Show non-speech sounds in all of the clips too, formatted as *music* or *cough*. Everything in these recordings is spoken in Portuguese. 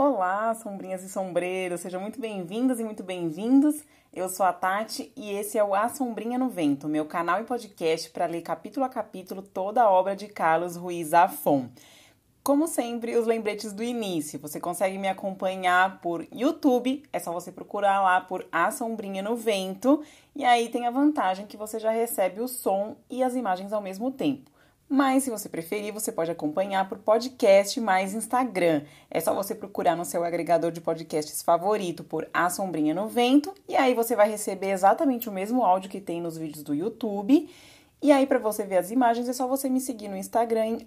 Olá, sombrinhas e sombreiros, sejam muito bem-vindas e muito bem-vindos. Eu sou a Tati e esse é o A Sombrinha no Vento, meu canal e podcast para ler capítulo a capítulo toda a obra de Carlos Ruiz Zafon. Como sempre, os lembretes do início. Você consegue me acompanhar por YouTube, é só você procurar lá por A Sombrinha no Vento, e aí tem a vantagem que você já recebe o som e as imagens ao mesmo tempo. Mas se você preferir, você pode acompanhar por podcast mais Instagram. É só você procurar no seu agregador de podcasts favorito por A Sombrinha no Vento e aí você vai receber exatamente o mesmo áudio que tem nos vídeos do YouTube. E aí para você ver as imagens é só você me seguir no Instagram em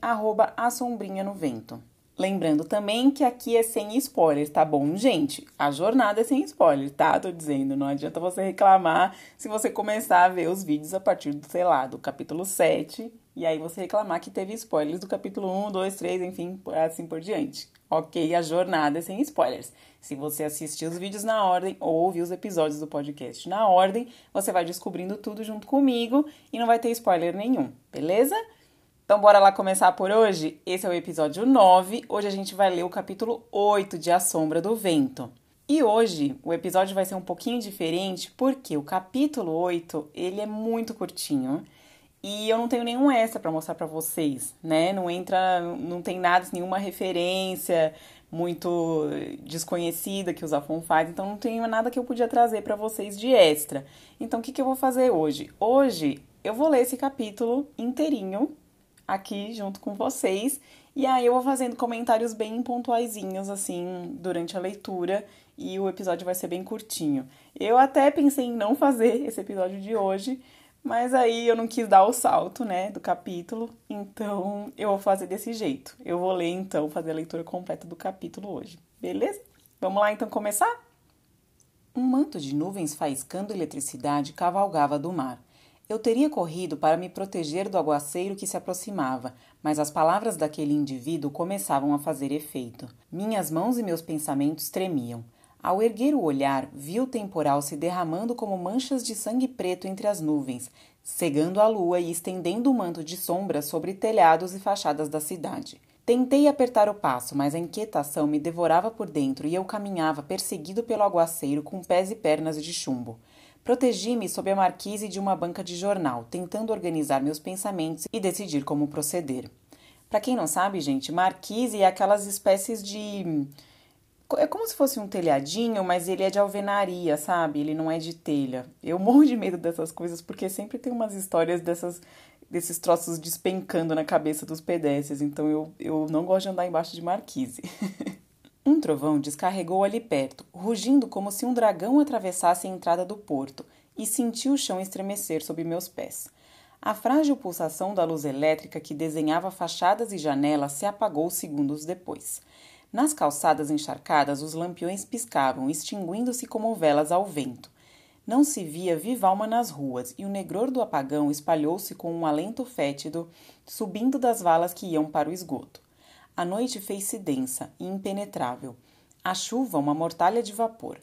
Sombrinha no Vento. Lembrando também que aqui é sem spoiler, tá bom, gente? A jornada é sem spoiler, tá? Tô dizendo, não adianta você reclamar se você começar a ver os vídeos a partir do, sei lá, do capítulo 7 e aí você reclamar que teve spoilers do capítulo 1, 2, 3, enfim, assim por diante. Ok, a jornada é sem spoilers. Se você assistir os vídeos na ordem ou ouvir os episódios do podcast na ordem, você vai descobrindo tudo junto comigo e não vai ter spoiler nenhum, beleza? Então bora lá começar por hoje? Esse é o episódio 9. Hoje a gente vai ler o capítulo 8 de A Sombra do Vento. E hoje o episódio vai ser um pouquinho diferente porque o capítulo 8, ele é muito curtinho e eu não tenho nenhum extra para mostrar para vocês, né? Não entra, não tem nada, nenhuma referência muito desconhecida que o Zafon faz, então não tem nada que eu podia trazer para vocês de extra. Então o que, que eu vou fazer hoje? Hoje eu vou ler esse capítulo inteirinho aqui junto com vocês e aí eu vou fazendo comentários bem pontuaizinhos assim durante a leitura e o episódio vai ser bem curtinho. Eu até pensei em não fazer esse episódio de hoje, mas aí eu não quis dar o salto, né, do capítulo, então eu vou fazer desse jeito. Eu vou ler então, fazer a leitura completa do capítulo hoje, beleza? Vamos lá então começar? Um manto de nuvens faiscando eletricidade cavalgava do mar. Eu teria corrido para me proteger do aguaceiro que se aproximava, mas as palavras daquele indivíduo começavam a fazer efeito. Minhas mãos e meus pensamentos tremiam. Ao erguer o olhar, vi o temporal se derramando como manchas de sangue preto entre as nuvens, cegando a lua e estendendo o um manto de sombra sobre telhados e fachadas da cidade. Tentei apertar o passo, mas a inquietação me devorava por dentro e eu caminhava perseguido pelo aguaceiro com pés e pernas de chumbo. Protegi-me sob a marquise de uma banca de jornal, tentando organizar meus pensamentos e decidir como proceder. Para quem não sabe, gente, marquise é aquelas espécies de é como se fosse um telhadinho, mas ele é de alvenaria, sabe? Ele não é de telha. Eu *laughs* morro de medo dessas coisas porque sempre tem umas histórias dessas desses troços despencando na cabeça dos pedestres, então eu, eu não gosto de andar embaixo de marquise. *laughs* um trovão descarregou ali perto, rugindo como se um dragão atravessasse a entrada do porto, e senti o chão estremecer sob meus pés. A frágil pulsação da luz elétrica que desenhava fachadas e janelas se apagou segundos depois. Nas calçadas encharcadas, os lampiões piscavam, extinguindo-se como velas ao vento. Não se via viva alma nas ruas, e o negror do apagão espalhou-se com um alento fétido, subindo das valas que iam para o esgoto. A noite fez-se densa e impenetrável. A chuva, uma mortalha de vapor.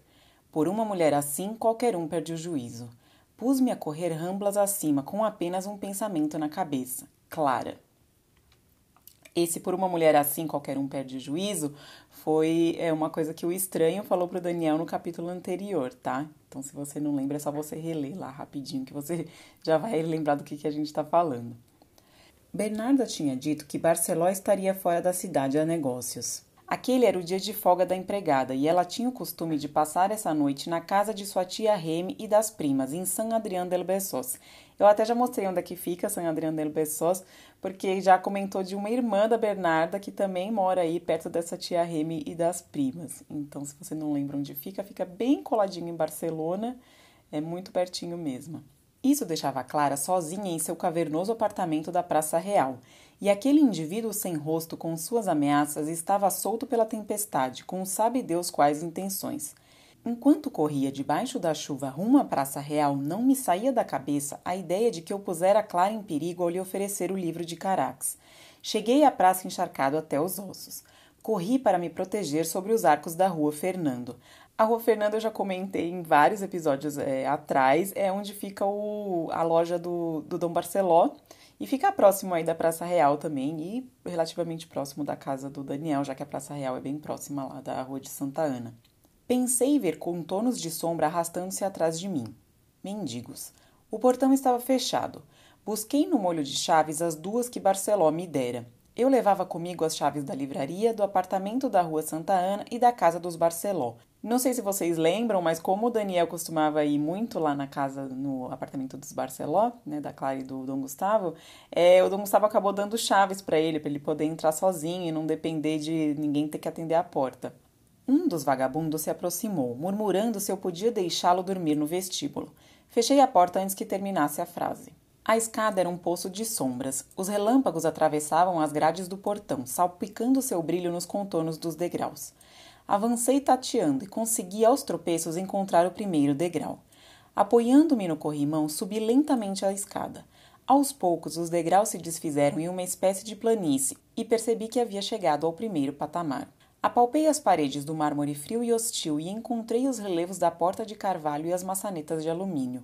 Por uma mulher assim, qualquer um perde o juízo. Pus-me a correr ramblas acima, com apenas um pensamento na cabeça: Clara. Esse por uma mulher assim qualquer um perde juízo foi é, uma coisa que o estranho falou pro Daniel no capítulo anterior, tá? Então se você não lembra é só você reler lá rapidinho que você *laughs* já vai lembrar do que, que a gente está falando. Bernarda tinha dito que Barceló estaria fora da cidade a negócios. Aquele era o dia de folga da empregada e ela tinha o costume de passar essa noite na casa de sua tia Remy e das primas, em San Adrián del Besós. Eu até já mostrei onde é que fica San Adrián del Besós, porque já comentou de uma irmã da Bernarda que também mora aí perto dessa tia Remy e das primas. Então, se você não lembra onde fica, fica bem coladinho em Barcelona, é muito pertinho mesmo. Isso deixava Clara sozinha em seu cavernoso apartamento da Praça Real e aquele indivíduo sem rosto com suas ameaças estava solto pela tempestade, com sabe Deus quais intenções. Enquanto corria debaixo da chuva rumo à Praça Real, não me saía da cabeça a ideia de que eu pusera Clara em perigo ao lhe oferecer o livro de Carax. Cheguei à praça encharcado até os ossos. Corri para me proteger sobre os arcos da rua Fernando. A rua Fernando eu já comentei em vários episódios é, atrás, é onde fica o, a loja do, do Dom Barceló E fica próximo aí da Praça Real também e relativamente próximo da casa do Daniel, já que a Praça Real é bem próxima lá da Rua de Santa Ana. Pensei ver contornos de sombra arrastando-se atrás de mim. Mendigos. O portão estava fechado. Busquei no molho de chaves as duas que Barceló me dera. Eu levava comigo as chaves da livraria, do apartamento da rua Santa Ana e da casa dos Barceló. Não sei se vocês lembram, mas como o Daniel costumava ir muito lá na casa, no apartamento dos Barceló, né, da Clara e do Dom Gustavo, é, o Dom Gustavo acabou dando chaves para ele, para ele poder entrar sozinho e não depender de ninguém ter que atender a porta. Um dos vagabundos se aproximou, murmurando se eu podia deixá-lo dormir no vestíbulo. Fechei a porta antes que terminasse a frase. A escada era um poço de sombras. Os relâmpagos atravessavam as grades do portão, salpicando seu brilho nos contornos dos degraus. Avancei tateando e consegui aos tropeços encontrar o primeiro degrau. Apoiando-me no corrimão, subi lentamente a escada. Aos poucos, os degraus se desfizeram em uma espécie de planície e percebi que havia chegado ao primeiro patamar. Apalpei as paredes do mármore frio e hostil e encontrei os relevos da porta de carvalho e as maçanetas de alumínio.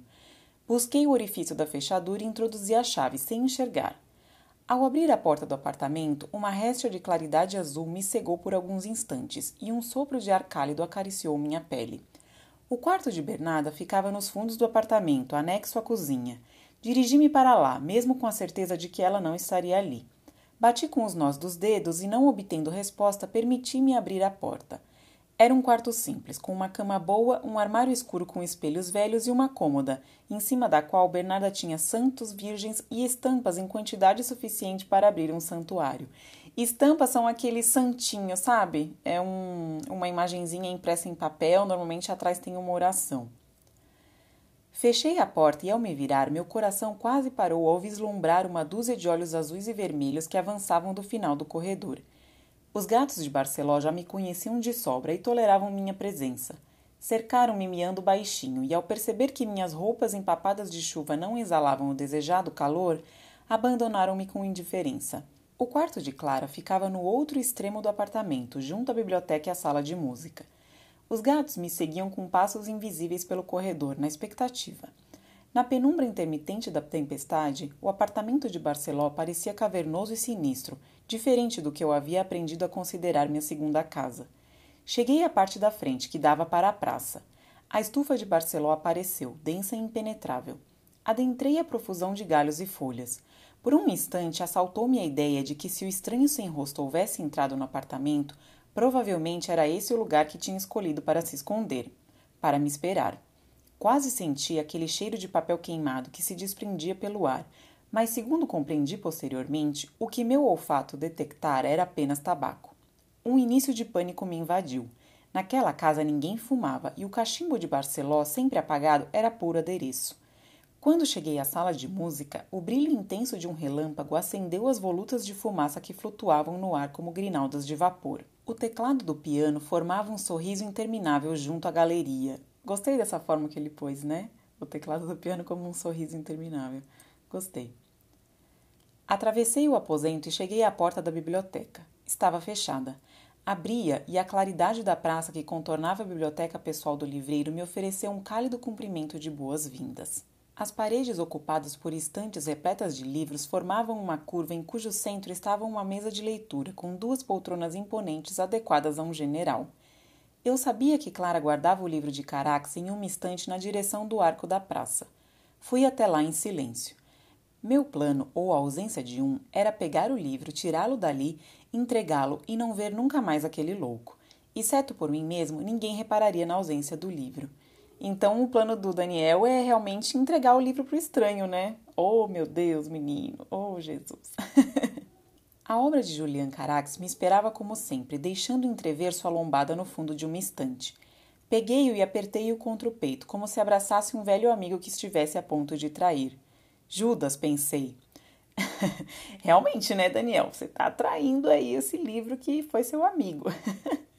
Busquei o orifício da fechadura e introduzi a chave, sem enxergar. Ao abrir a porta do apartamento, uma réstia de claridade azul me cegou por alguns instantes e um sopro de ar cálido acariciou minha pele. O quarto de Bernarda ficava nos fundos do apartamento, anexo à cozinha. Dirigi-me para lá, mesmo com a certeza de que ela não estaria ali. Bati com os nós dos dedos e, não obtendo resposta, permiti-me abrir a porta. Era um quarto simples, com uma cama boa, um armário escuro com espelhos velhos e uma cômoda, em cima da qual Bernarda tinha santos, virgens e estampas em quantidade suficiente para abrir um santuário. Estampas são aqueles santinhos, sabe? É um, uma imagenzinha impressa em papel, normalmente atrás tem uma oração. Fechei a porta e, ao me virar, meu coração quase parou ao vislumbrar uma dúzia de olhos azuis e vermelhos que avançavam do final do corredor. Os gatos de Barceló já me conheciam de sobra e toleravam minha presença. Cercaram-me miando baixinho, e ao perceber que minhas roupas empapadas de chuva não exalavam o desejado calor, abandonaram-me com indiferença. O quarto de Clara ficava no outro extremo do apartamento, junto à biblioteca e à sala de música. Os gatos me seguiam com passos invisíveis pelo corredor, na expectativa. Na penumbra intermitente da tempestade, o apartamento de Barceló parecia cavernoso e sinistro, diferente do que eu havia aprendido a considerar minha segunda casa. Cheguei à parte da frente, que dava para a praça. A estufa de Barceló apareceu, densa e impenetrável. Adentrei a profusão de galhos e folhas. Por um instante assaltou-me a ideia de que se o estranho sem rosto houvesse entrado no apartamento, provavelmente era esse o lugar que tinha escolhido para se esconder, para me esperar. Quase senti aquele cheiro de papel queimado que se desprendia pelo ar, mas, segundo compreendi posteriormente, o que meu olfato detectara era apenas tabaco. Um início de pânico me invadiu. Naquela casa ninguém fumava e o cachimbo de Barceló, sempre apagado, era puro adereço. Quando cheguei à sala de música, o brilho intenso de um relâmpago acendeu as volutas de fumaça que flutuavam no ar como grinaldas de vapor. O teclado do piano formava um sorriso interminável junto à galeria. Gostei dessa forma que ele pôs, né? O teclado do piano como um sorriso interminável. Gostei. Atravessei o aposento e cheguei à porta da biblioteca. Estava fechada. Abria e a claridade da praça que contornava a biblioteca pessoal do livreiro me ofereceu um cálido cumprimento de boas-vindas. As paredes ocupadas por estantes repletas de livros formavam uma curva em cujo centro estava uma mesa de leitura com duas poltronas imponentes adequadas a um general. Eu sabia que Clara guardava o livro de Carax em uma estante na direção do arco da praça. Fui até lá em silêncio. Meu plano, ou a ausência de um, era pegar o livro, tirá-lo dali, entregá-lo e não ver nunca mais aquele louco. Exceto por mim mesmo, ninguém repararia na ausência do livro. Então, o plano do Daniel é realmente entregar o livro para o estranho, né? Oh, meu Deus, menino! Oh, Jesus! *laughs* a obra de Julian Carax me esperava como sempre, deixando entrever sua lombada no fundo de uma estante. Peguei-o e apertei-o contra o peito, como se abraçasse um velho amigo que estivesse a ponto de trair. Judas, pensei. *laughs* Realmente, né, Daniel? Você está atraindo aí esse livro que foi seu amigo. *laughs*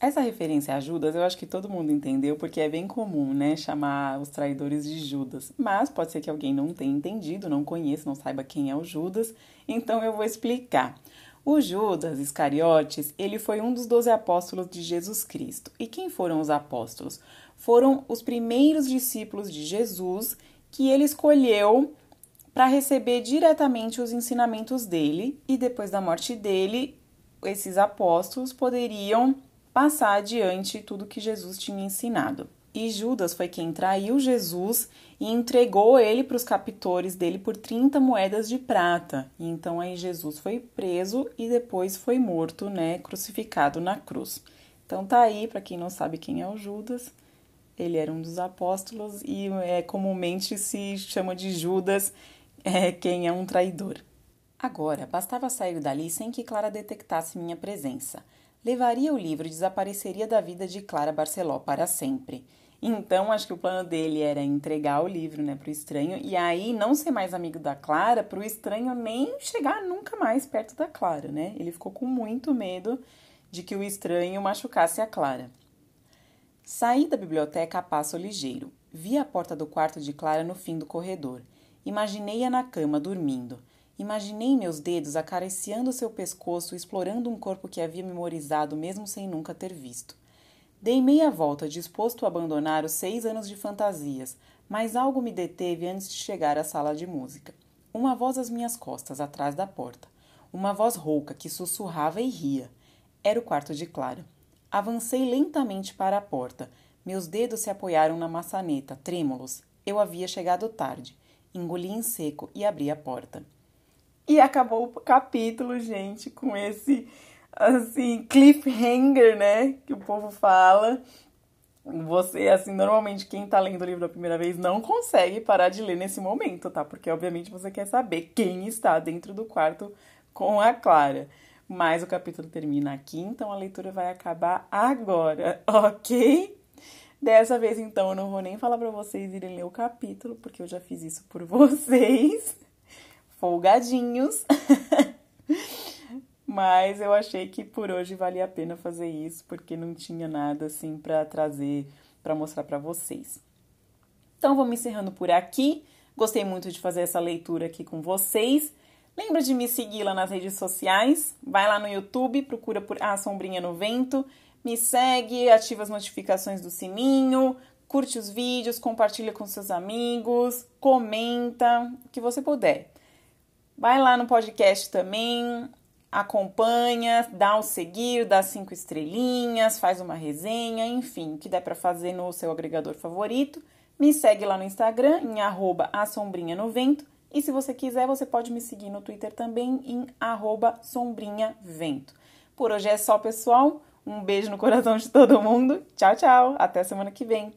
Essa referência a Judas eu acho que todo mundo entendeu porque é bem comum, né, chamar os traidores de Judas. Mas pode ser que alguém não tenha entendido, não conheça, não saiba quem é o Judas, então eu vou explicar. O Judas Iscariotes, ele foi um dos doze apóstolos de Jesus Cristo. E quem foram os apóstolos? Foram os primeiros discípulos de Jesus que ele escolheu para receber diretamente os ensinamentos dele, e depois da morte dele, esses apóstolos poderiam passar adiante tudo que Jesus tinha ensinado. E Judas foi quem traiu Jesus e entregou ele para os captores dele por 30 moedas de prata. E então aí Jesus foi preso e depois foi morto, né, crucificado na cruz. Então tá aí para quem não sabe quem é o Judas, ele era um dos apóstolos e é, comumente se chama de Judas é, quem é um traidor. Agora, bastava sair dali sem que Clara detectasse minha presença. Levaria o livro e desapareceria da vida de Clara Barceló para sempre. Então, acho que o plano dele era entregar o livro né, para o estranho e aí não ser mais amigo da Clara, para o estranho nem chegar nunca mais perto da Clara, né? Ele ficou com muito medo de que o estranho machucasse a Clara. Saí da biblioteca a passo ligeiro. Vi a porta do quarto de Clara no fim do corredor. Imaginei-a na cama, dormindo. Imaginei meus dedos acariciando seu pescoço, explorando um corpo que havia memorizado mesmo sem nunca ter visto. Dei meia volta, disposto a abandonar os seis anos de fantasias, mas algo me deteve antes de chegar à sala de música. Uma voz às minhas costas, atrás da porta. Uma voz rouca que sussurrava e ria. Era o quarto de Clara. Avancei lentamente para a porta. Meus dedos se apoiaram na maçaneta, trêmulos. Eu havia chegado tarde. Engoli em seco e abri a porta. E acabou o capítulo, gente, com esse assim cliffhanger, né, que o povo fala. Você, assim, normalmente quem tá lendo o livro da primeira vez não consegue parar de ler nesse momento, tá? Porque obviamente você quer saber quem está dentro do quarto com a Clara. Mas o capítulo termina aqui, então a leitura vai acabar agora, *laughs* ok? Dessa vez, então, eu não vou nem falar para vocês irem ler o capítulo, porque eu já fiz isso por *laughs* vocês, folgadinhos. *laughs* Mas eu achei que por hoje valia a pena fazer isso, porque não tinha nada assim para trazer, para mostrar para vocês. Então, me encerrando por aqui. Gostei muito de fazer essa leitura aqui com vocês. Lembra de me seguir lá nas redes sociais? Vai lá no YouTube, procura por A Sombrinha no Vento, me segue, ativa as notificações do sininho, curte os vídeos, compartilha com seus amigos, comenta, o que você puder. Vai lá no podcast também, acompanha, dá o seguir, dá cinco estrelinhas, faz uma resenha, enfim, o que der para fazer no seu agregador favorito. Me segue lá no Instagram, em arroba no vento e se você quiser, você pode me seguir no Twitter também em sombrinhavento. Por hoje é só, pessoal. Um beijo no coração de todo mundo. Tchau, tchau. Até semana que vem.